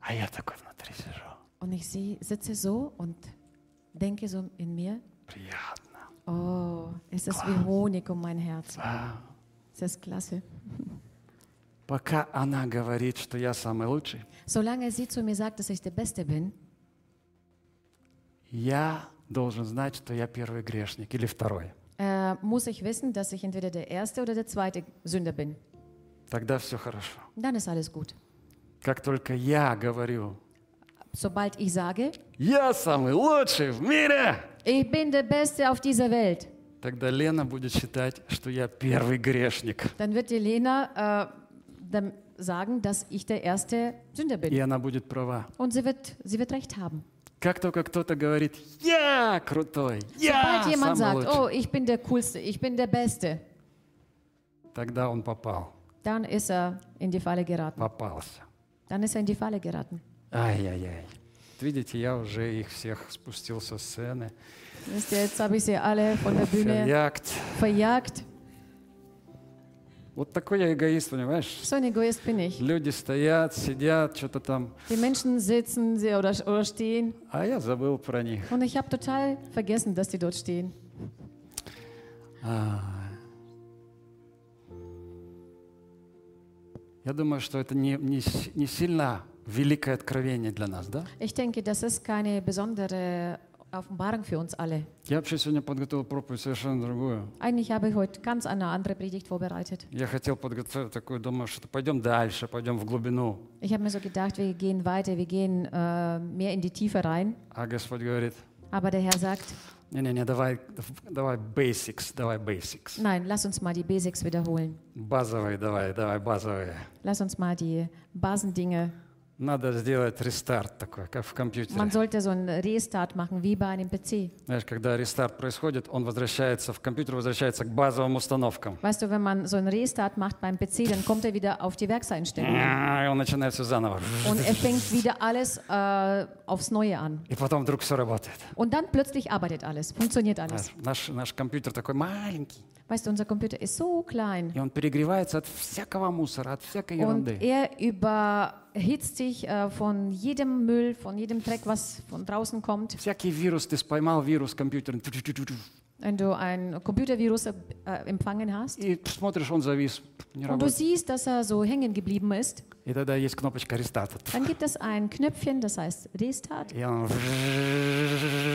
А я такой внутри сижу. Und ich sie, sitze so und denke so in mir, Приятно. oh, ist das wie Honig um mein Herz. А, Ist das klasse. Пока она говорит, что я самый лучший, Solange sie zu mir sagt, dass ich der Beste bin, я должен знать, что я первый грешник или второй. äh, muss ich wissen, dass ich entweder der erste oder der zweite Sünder bin. Тогда все хорошо. Dann ist alles gut. Как только я говорю, Sobald ich sage, я самый лучший в мире, ich bin der Beste auf dieser Welt, тогда Лена будет считать, что я первый грешник. dann wird die Lena äh, dann sagen, dass ich der erste Sünder И bin. она будет права. Und sie wird, sie wird recht haben. Как только кто-то говорит, я крутой, я Sobald jemand самый sagt, лучший, oh, ich bin der Coolste, ich bin der Beste, тогда он попал, dann ist er in die Falle geraten. попался. Dann ist er in die Falle geraten. Ай-яй-яй. Видите, я уже их всех спустил со сцены, Wisst ihr, jetzt habe ich sie alle von der Bühne verjagt. verjagt. Вот такой я эгоист, понимаешь? So ein Egoist bin ich. Люди стоят, сидят, что-то там, Die Menschen sitzen sie oder, oder stehen а я забыл про них. und ich habe total vergessen, dass die dort stehen. А. Я думаю, что это не, не, не сильно великое откровение для нас, да? Ich denke, das ist keine besondere Offenbarung für uns alle. Я вообще сегодня подготовил проповедь совершенно другую. Eigentlich habe ich heute ganz eine andere Predigt vorbereitet. Я хотел подготовить такую, думаю, что пойдем дальше, пойдем в глубину. Ich habe mir so gedacht, wir gehen weiter, wir gehen äh, mehr in die Tiefe rein. А Господь говорит, Aber der Herr sagt, не-не-не, давай, давай basics, давай basics. nein, lass uns mal die Basics wiederholen. Базовые, давай, давай, базовые. Lass uns mal die Basendinge. Надо сделать рестарт такой, как в компьютере. Man sollte so einen Restart machen, wie bei einem PC. Знаешь, когда рестарт происходит, он возвращается, в компьютер возвращается к базовым установкам. Weißt du, wenn man so einen Restart macht beim PC, dann kommt er wieder auf die Werkseinstellungen. И он начинает все заново. Und er fängt wieder alles äh, aufs Neue an. И потом вдруг все работает. Und dann plötzlich arbeitet alles, funktioniert alles. Наш, наш компьютер такой маленький, Weißt du, unser Computer ist so klein. и он перегревается от всякого мусора, от всякой Und ерунды. er überhitzt sich äh, von jedem Müll, von jedem Dreck, was von draußen kommt. Всякий вирус, ты споймал вирус компьютера, ту-ту-ту-ту-ту. wenn du ein Computervirus äh, empfangen hast и смотришь, он завис, не und du работает. siehst, dass er so hängen geblieben ist, И тогда есть кнопочка рестарта. dann gibt es ein Knöpfchen, das heißt Restart. И он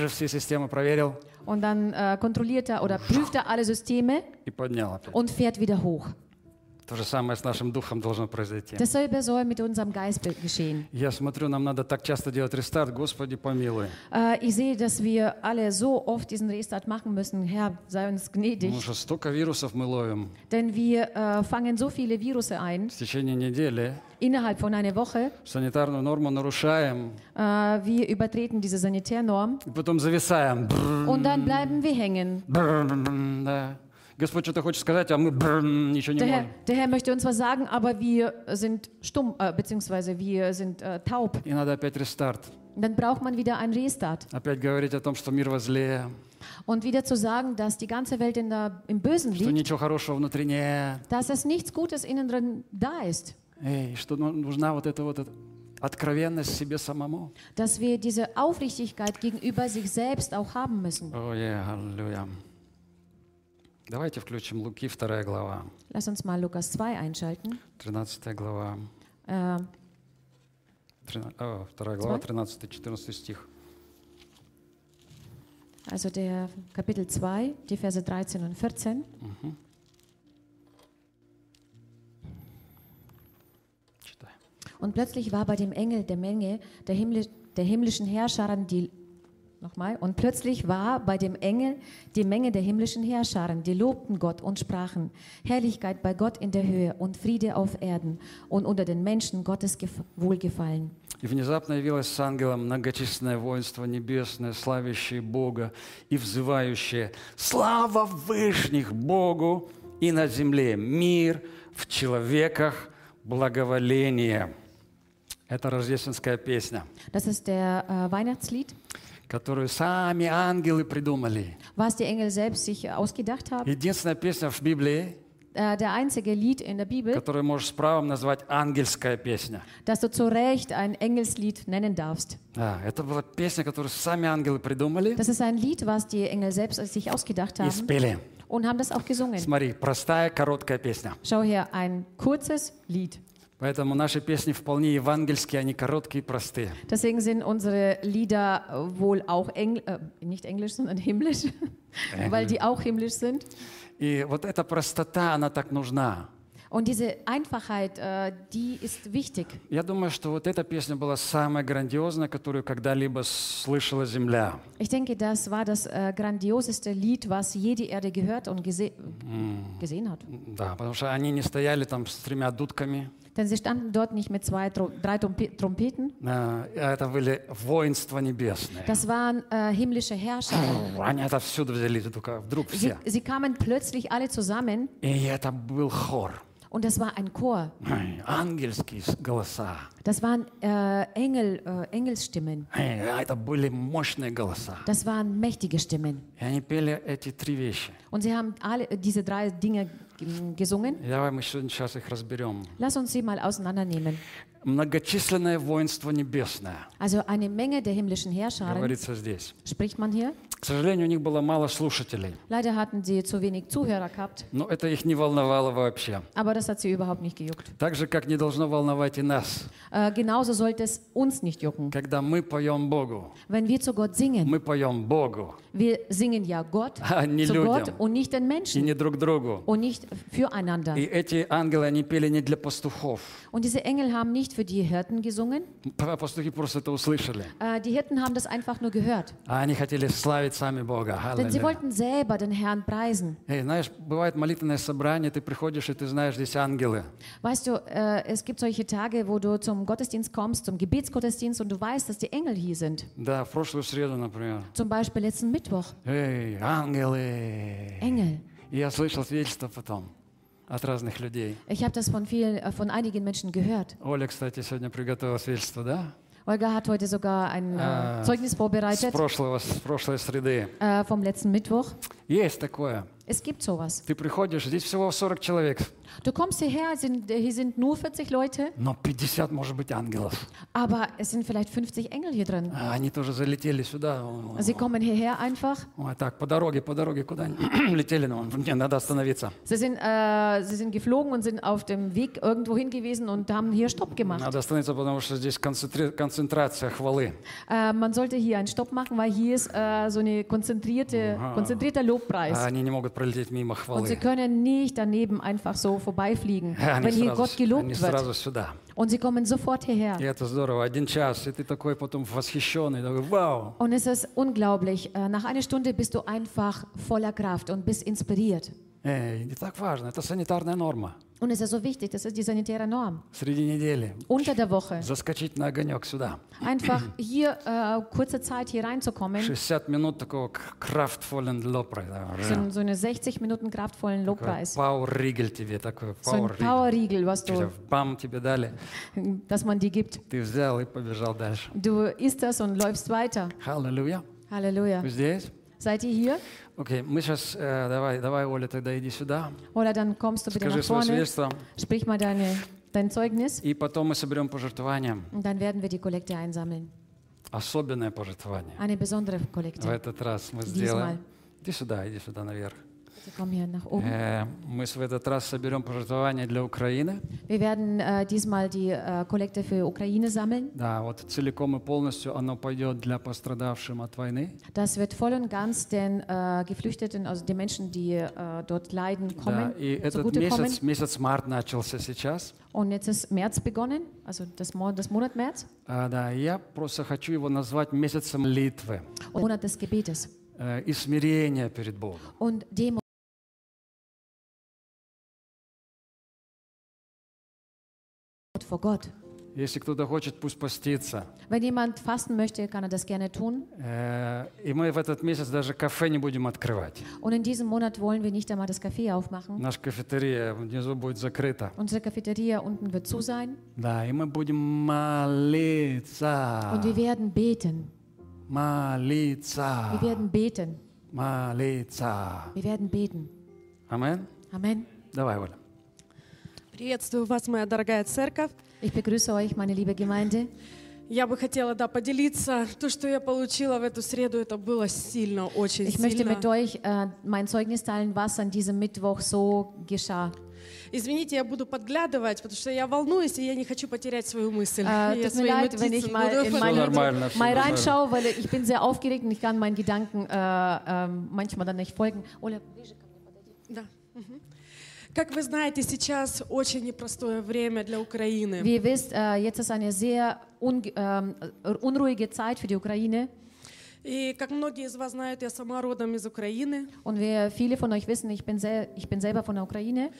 все системы проверил Und dann äh, kontrolliert er oder prüft er alle Systeme и поднял опять. und fährt wieder hoch. То же самое с нашим духом должно произойти. Dasselbe soll mit unserem Geist geschehen. Я смотрю, нам надо так часто делать рестарт, Господи, помилуй. Äh, ich sehe, dass wir alle so oft diesen Restart machen müssen. Herr, sei uns gnädig. Потому что stолько вирусов мы ловим Denn wir äh, fangen so viele Virusse ein в течение недели, innerhalb von einer Woche. санитарную норму нарушаем, Äh, wir übertreten diese Sanitärnorm и потом зависаем. Und dann bleiben wir hängen. бррр, да. Господь что-то хочет сказать, а мы бррр, ничего не Der Herr, можем. der Herr möchte uns was sagen, aber wir sind stumm, äh, beziehungsweise wir sind äh, taub. И надо опять рестарт. Und dann braucht man wieder einen Restart. Опять говорить о том, что мир возле, Und wieder zu sagen, dass die ganze Welt in der, im Bösen что liegt, ничего хорошего внутри нет. dass es nichts Gutes innen drin da ist. Эй, что ну- нужна вот эта вот эта откровенность себе самому. Dass wir diese Aufrichtigkeit gegenüber sich selbst auch haben müssen. О, е, аллилуйя. Давайте включим Луки, 2 глава, Lass uns mal Lukas 2 einschalten. 13 глава. Äh, Трина- о, 2 глава, Zwei? 13-14 стих. also der Kapitel 2, die Verse 13 und 14. Читай. Und plötzlich war bei dem Engel der Menge der, Himmli der himmlischen Herrscharen die Nochmal. Und plötzlich war bei dem Engel die Menge der himmlischen Herrscharen, die lobten Gott und sprachen, Herrlichkeit bei Gott in der Höhe und Friede auf Erden und unter den Menschen Gottes Gef Wohlgefallen. И внезапно явилось с ангелом многочисленное воинство небесное, славящее Бога и взывающее «Слава Вышних Богу и на земле мир, в человеках благоволение». Это рождественская песня, Das ist der äh, Weihnachtslied, Которую сами ангелы придумали. was die Engel selbst sich ausgedacht haben. Единственная песня в Библии, Äh, der einzige Lied in der Bibel, которую можешь с правом назвать ангельская песня. das du zu Recht ein Engelslied nennen darfst. Да, это была песня, которую сами ангелы придумали Das ist ein Lied, was die Engel selbst sich ausgedacht и haben спели. und haben das auch gesungen. Смотри, простая, короткая песня. Schau her, ein kurzes Lied. Поэтому наши песни вполне евангельские, они короткие и простые. Deswegen sind unsere Lieder äh, wohl auch Engl äh, nicht englisch, sondern himmlisch, weil die auch himmlisch sind. И вот эта простота, она так нужна. Und diese Einfachheit, äh, die ist wichtig. Я думаю, что вот эта песня была самая грандиозная, которую когда-либо слышала земля. Ich denke, das war das äh, grandioseste Lied, was je die Erde gehört und gese gesehen hat. Да, потому что они не стояли там с тремя дудками. Denn sie standen dort nicht mit zwei, drei Trompeten. Das waren äh, himmlische Herrscher. Sie, sie, kamen plötzlich alle zusammen. Und das war ein Chor. Das waren äh, Engel, äh, Engelsstimmen. Das waren mächtige Stimmen. Und sie haben alle diese drei Dinge gesungen. И Давай мы сейчас их разберем. Lass uns sie mal auseinandernehmen. Многочисленное воинство небесное, Also eine Menge der himmlischen Herrscharen, говорится здесь. spricht man hier. К сожалению, у них было мало слушателей, Leider hatten sie zu wenig Zuhörer gehabt, но это их не волновало вообще. aber das hat sie überhaupt nicht gejuckt. Так же, как не должно волновать и нас. Äh, genauso sollte es uns nicht jucken. Когда мы поем Богу, Wenn wir zu Gott singen, мы поем Богу, wir singen ja Gott, а не zu Gott людям und nicht den и Menschen не друг другу. und nicht füreinander. И эти ангелы, они пели не для пастухов. Und diese Engel haben nicht für die Hirten gesungen. П- Пастухи просто это услышали. Äh, die Hirten haben das einfach nur gehört. А они хотели славить сами Бога. Denn sie Аллилуйя. wollten selber den Herrn preisen. Эй, знаешь, бывает молитвенное собрание, ты приходишь, и ты знаешь, здесь ангелы. Weißt du, äh, es gibt solche Tage, wo du zum Gottesdienst kommst, zum Gebetsgottesdienst und du weißt, dass die Engel hier sind. Да, в прошлую среду, например. Zum Beispiel letzten Mittwoch. Эй, ангелы! Engel. И я слышал свидетельства потом от разных людей. Ich habe das von vielen, äh, von einigen Menschen gehört. Оля, кстати, сегодня приготовила свидетельство, да? Olga hat heute sogar ein Ah. äh, Zeugnis С vorbereitet прошлого, с прошлой среды. äh, vom letzten Mittwoch. Есть такое. Es gibt sowas. Ты приходишь, здесь всего 40 человек, Du kommst hierher, sind, hier sind nur 40 Leute, но 50 может быть ангелов. aber es sind vielleicht 50 Engel hier drin. А Они тоже залетели сюда. Sie kommen hierher einfach. Ой, так, по дороге, по дороге куда летели, но мне надо остановиться. Sie sind, äh, sie sind geflogen und sind auf dem Weg irgendwo hin gewesen und haben hier Stopp gemacht. Надо остановиться, потому что здесь концентри- концентрация хвалы. Äh, man sollte hier einen Stopp machen, weil hier ist äh, so eine konzentrierte, konzentrierter А Lobpreis. они не могут пролететь мимо Und sie хвалы. können nicht daneben einfach so vorbeifliegen, ja, wenn hier Gott gelobt wird. Und sie kommen sofort hierher. Und es ist unglaublich. Äh, nach einer Stunde bist du einfach voller Kraft und bist inspiriert. Не так важно, это санитарная норма. Und es ist so wichtig, das ist die sanitäre Norm. Среди недели Unter der Woche заскочить на огонек сюда. einfach hier äh, kurze Zeit hier reinzukommen, 60 минут такого kraftvollen Lobpreis. so, so eine 60 Minuten kraftvollen Lobpreis. Пауэр-ригель тебе такой, So ein. Powerriegel, was du, Бам, тебе дали, dass man die gibt. ты взял и побежал дальше. Du isst das und läufst weiter. Halleluja. Halleluja. Здесь? Seid ihr hier? Окей, мы сейчас, э, давай, давай, Оля, тогда иди сюда. Oder dann kommst du bitte Скажи свое свидетельство. sprich mal deine, dein Zeugnis И потом мы соберем пожертвования. und dann werden wir die Kollekte einsammeln. Особенное пожертвование. Eine besondere В Kollekte. этот раз мы Diesmal. сделаем. Иди сюда, иди сюда наверх. Э, Мы в этот раз соберем пожертвования для Украины. Wir werden äh, diesmal die äh, Kollekte für Ukraine sammeln. Да, вот целиком и полностью оно пойдет для пострадавшим от войны. Das wird voll und ganz den äh, Geflüchteten, also den Menschen, die äh, dort leiden, Да, kommen, и этот месяц, месяц март начался сейчас. Und jetzt ist März begonnen, also das, Mo das Monat März, А, да, я просто хочу его назвать месяцем молитвы Monat des Gebetes э, и смирения перед Богом. und Demut vor Gott. Если кто-то хочет, пусть постится. Wenn jemand fasten möchte, kann er das gerne tun. Э, И мы в этот месяц даже кафе не будем открывать. Und in diesem Monat wollen wir nicht einmal das Café aufmachen. Наша кафетерия внизу будет закрыта. Unsere Cafeteria unten wird zu sein Да, и мы будем молиться. und wir werden beten. Молиться. Wir werden beten. Молиться. Wir werden beten. Амен. Amen. Давай, Оля. Приветствую вас, моя дорогая церковь. Ich begrüße euch, meine liebe Gemeinde. Я бы хотела, да, поделиться. То, что я получила в эту среду, это было сильно, очень Ich möchte сильно. mit euch äh, mein Zeugnis teilen, was an diesem Mittwoch so geschah. Извините, я буду подглядывать, потому что я волнуюсь, и я не хочу потерять свою мысль. Äh, Я свои leid, wenn ich нотиции mal буду in meine нормально, mal нормально. reinschaue, weil ich bin sehr aufgeregt und ich kann meinen Gedanken äh, ähm, manchmal dann nicht folgen. Ola, Да. Как вы знаете, сейчас очень непростое время для Украины. Wie ihr wisst, äh, jetzt ist eine sehr un ähm, unruhige Zeit für die Ukraine. И как многие из вас знают, я сама родом из Украины. Und wir, viele von euch wissen, ich bin, sel ich bin selber von der Ukraine.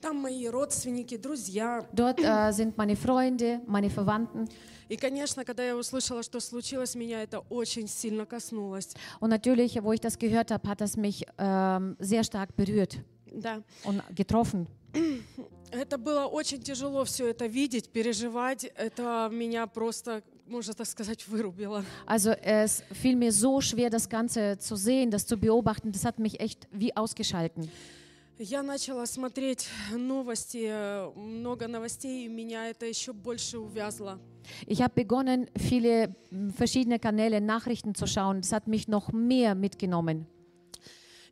Там мои родственники, друзья. Dort äh, sind meine Freunde, meine Verwandten. И, конечно, когда я услышала, что случилось, меня это очень сильно коснулось. Und natürlich, wo ich das gehört habe, hat das mich ähm, sehr stark berührt Да. und getroffen. Это было очень tяжело все это видеть, переживать. Это меня просто, можно так сказать, вырубило. Also es fiel mir so schwer, das Ganze zu sehen, das zu beobachten. Das hat mich echt wie ausgeschalten. Я начала смотреть новости, э, много новостей, и меня это еще больше увязло. Ich habe begonnen, viele m, verschiedene Kanäle, Nachrichten zu schauen. Das hat mich noch mehr mitgenommen.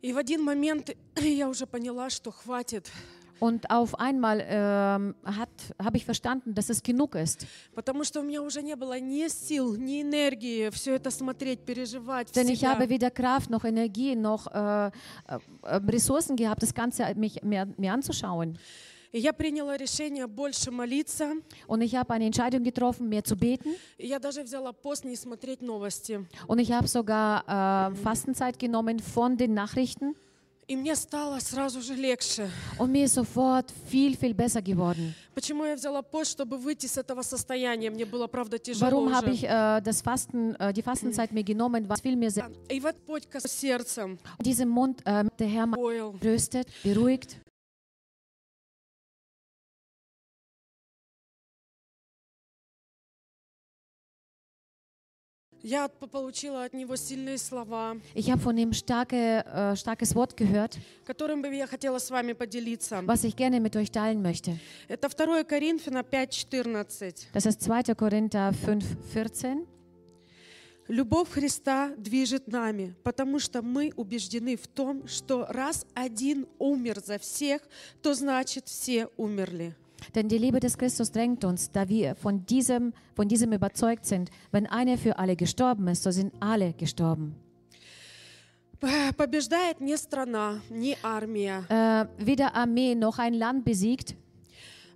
И в один момент я уже поняла, что хватит, Und auf einmal ähm, habe ich verstanden, dass es genug ist. потому что у меня уже не было ни сил, ни энергии все это смотреть, переживать. Denn ich habe weder Kraft noch Energie noch äh, äh, Ressourcen gehabt, das Ganze mich mir, mir anzuschauen. И я приняла решение больше молиться. Und ich habe eine Entscheidung getroffen, mehr zu beten. И я даже взяла пост не смотреть новости. Und ich habe sogar äh, Fastenzeit genommen von den Nachrichten. И мне стало сразу же легче. Und mir ist sofort viel, viel besser geworden. Почему я взяла пост, чтобы выйти с этого состояния? Мне было, правда, тяжело Warum habe ich äh, das Fasten, äh, die Fastenzeit mir genommen? Was fiel mir sehr. И вот к сердцем, Diesen Mund, äh, der Herr tröstet, beruhigt. Я получила от него сильные слова, Ich habe von ihm starke, äh, starkes Wort gehört, которым бы я хотела с вами поделиться. was ich gerne mit euch teilen möchte. Это 2 Коринфяна 5.14. Das ist 2. Korinther 5, 14. Любовь Христа движет нами, потому что мы убеждены в том, что раз один умер за всех, то значит все умерли. Denn die Liebe des Christus drängt uns, da wir von diesem, von diesem überzeugt sind, wenn einer für alle gestorben ist, so sind alle gestorben. П- Побеждает не страна, не армия. Äh, weder Armee noch ein Land besiegt, а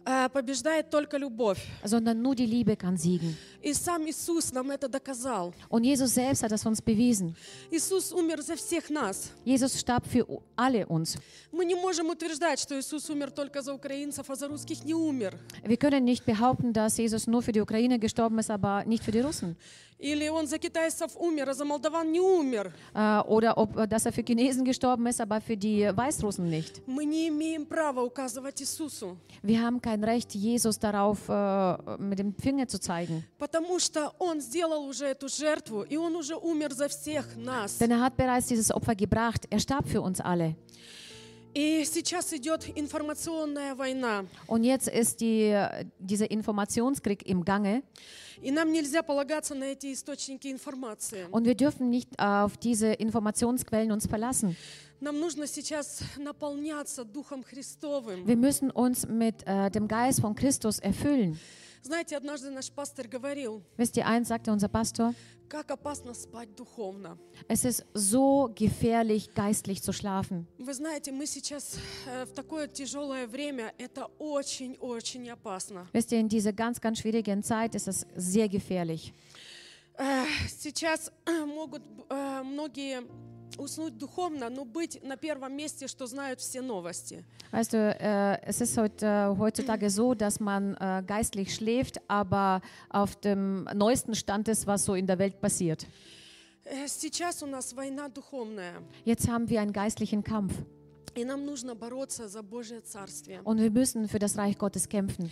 Побеждает только любовь. sondern nur die Liebe kann siegen. И сам Иисус нам это доказал. Und Jesus selbst hat das uns bewiesen. Иисус умер за всех нас. Jesus starb für alle uns. Мы не можем утверждать, что Иисус умер только за украинцев, а за русских не умер. Wir können nicht behaupten, dass Jesus nur für die Ukraine gestorben ist, aber nicht für die Russen. Äh, oder ob, äh, dass er für Chinesen gestorben ist, aber für die Weißrussen nicht. Wir haben kein Recht, Jesus darauf äh, mit dem Finger zu zeigen. Denn er hat bereits dieses Opfer gebracht. Er starb für uns alle. Und jetzt ist die, dieser Informationskrieg im Gange. Und wir dürfen nicht auf diese Informationsquellen uns verlassen. Нам нужно сейчас наполняться Духом Христовым. Wir müssen uns mit äh, dem Geist von Christus erfüllen. Знаете, однажды наш пастор говорил, Wisst ihr eins, sagte unser Pastor, как опасно спать духовно. es ist so gefährlich, geistlich zu schlafen. Вы знаете, мы сейчас э, в такое тяжелое время, это очень-очень опасно. Wisst ihr, in dieser ganz, ganz schwierigen Zeit ist es sehr gefährlich. Э, Сейчас э, могут э, многие уснуть духовно, но быть на первом месте, что знают все новости. Weißt du, äh, es ist heut, äh, heutzutage so, dass man äh, geistlich schläft, aber auf dem neuesten Stand ist, was so in der Welt passiert. Э, Сейчас у нас война духовная, Jetzt haben wir einen geistlichen Kampf и нам нужно бороться за Божье Царствие. und wir müssen für das Reich Gottes kämpfen.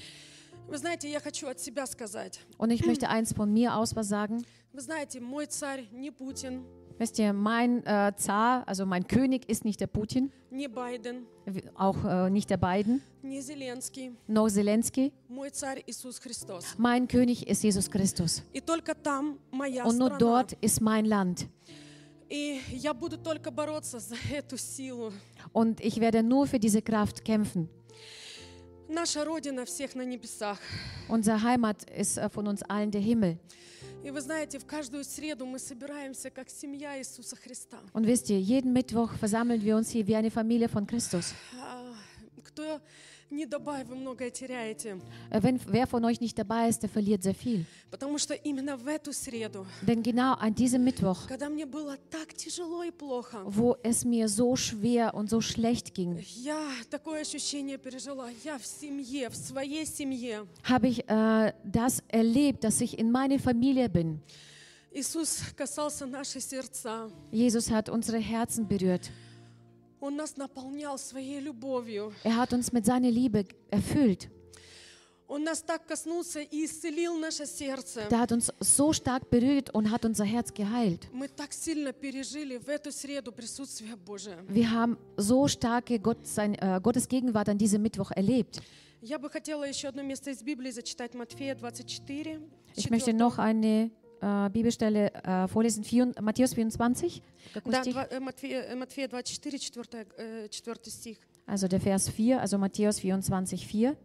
Вы знаете, я хочу от себя сказать. Und ich möchte eins von mir aus was sagen. Вы знаете, мой царь не Путин, Wisst ihr, mein äh, Zar, also mein König ist nicht der Putin, не Байден, wie- auch äh, nicht der Biden, не Зеленский. noch Zelensky. Мой царь Иисус Христос. Mein König ist Jesus Christus. И только там моя Und nur страна. dort ist mein Land. И я буду только бороться за эту силу. Und ich werde nur für diese Kraft kämpfen. Наша Родина всех на небесах. Unsere Heimat ist äh, von uns allen der Himmel. Und wisst ihr, jeden Mittwoch versammeln wir uns hier wie eine Familie von Christus. Кто не добавь, вы многое теряете. Äh, Wenn wer von euch nicht dabei ist, der verliert sehr viel. Потому что именно в эту среду, Denn genau an diesem Mittwoch, когда мне было так tяжело и плохо, wo es mir so schwer und so schlecht ging, я такое ощущение пережила. Я в семье, в своей семье. habe ich äh, das erlebt, dass ich in meiner Familie bin. Иисус касался наши сердца. Jesus hat unsere Herzen berührt. Он нас наполнял своей любовью. Er hat uns mit seiner Liebe erfüllt. Он нас так коснулся и исцелил наше сердце. Der hat uns so stark berührt und hat unser Herz geheilt. Мы так сильно пережили в эту среду присутствие Божие. Wir haben so starke Gott, sein, äh, Gottes Gegenwart an diesem Mittwoch erlebt. Я бы хотела еще одно место из Библии зачитать, Матфея 24. Ich möchte noch eine äh, Bibelstelle äh, vorlesen, Vier, Matthäus 24. Какой Да, стих? два- э, Матфея, э, Матфея 24, 4, э, 4 стих. Also der Vers 4, also Matthäus 24, 4.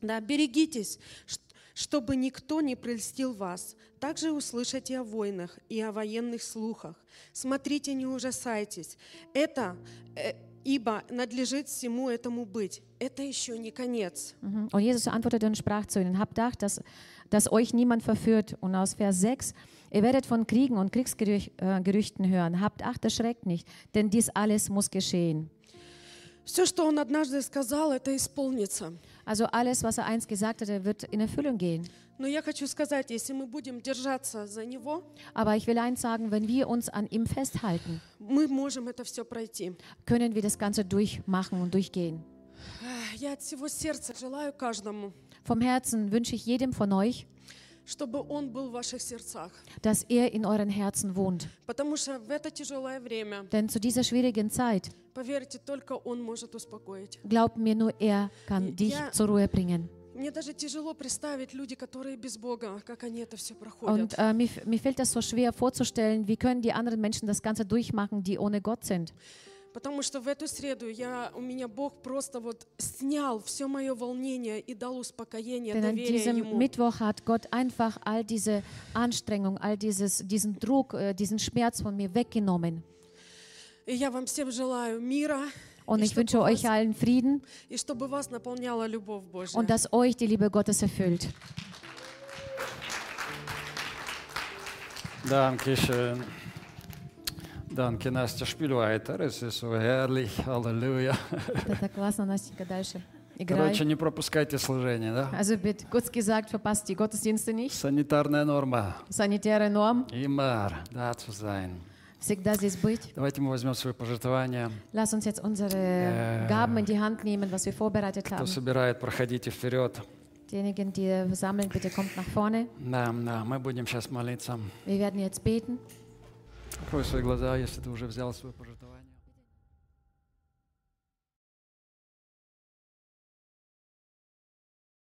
Да, берегитесь, ш- чтобы никто не прельстил вас. Также услышите о войнах и о военных слухах. Смотрите, не ужасайтесь. Это, э, ибо надлежит всему этому быть. Это еще не конец. Mhm. Und Jesus antwortete und sprach zu ihnen, habt Acht, dass, dass euch niemand verführt. Und aus Vers 6, ihr werdet von Kriegen und Kriegsgerüchten äh, Gerüchten hören. Habt Acht, erschreckt nicht, denn dies alles muss geschehen. Все, что он однажды сказал, это исполнится. Also alles, was er einst gesagt hat, er wird in Erfüllung gehen. Но я хочу сказать, если мы будем держаться за него, Aber ich will eins sagen, wenn wir uns an ihm festhalten, мы можем это все пройти. können wir das Ganze durchmachen und durchgehen. Эх, Я от всего сердца желаю каждому, Vom Herzen wünsche ich jedem von euch, чтобы Он был в ваших сердцах. dass er in euren Herzen wohnt. Потому что в это tяжелое время, Denn zu dieser schwierigen Zeit, поверьте, только Он может успокоить. glaubt mir, nur er kann dich Ja. zur Ruhe bringen. Мне даже тяжело представить люди, которые без Бога, как они это все проходят. Und äh, mir, mir fällt das so schwer vorzustellen, wie können die anderen Menschen das Ganze durchmachen, die ohne Gott sind. Потому что в эту среду я, у меня Бог просто вот снял все мое волнение и дал успокоение, Denn an доверие diesem Ему. Mittwoch hat Gott einfach all diese Anstrengung, all dieses, diesen Druck, äh, diesen Schmerz von mir weggenommen. И я вам всем желаю мира, Und и ich wünsche euch allen Frieden и чтобы вас наполняла любовь Божья. und dass euch die Liebe Gottes erfüllt. Dankeschön. Danke, Настя співайте. Es ist so herrlich. Halleluja. Это классно, Настенька, дальше. Короче, Играй. не пропускайте служение, да? Also wird kurz gesagt, verpasst die Gottesdienste nicht. Санитарная норма. Sanitäre Norm, Immer da zu sein. всегда здесь быть. Давайте мы возьмем свои пожертвования. Lass uns jetzt unsere Äh. Gaben in die Hand nehmen, was wir vorbereitet Кто haben. собирает, проходите вперед. Diejenigen, die sammeln, bitte kommt nach vorne. Да, да, мы будем сейчас молиться. Wir werden jetzt beten. Открой свои глаза, если ты уже взял свое пожертвование.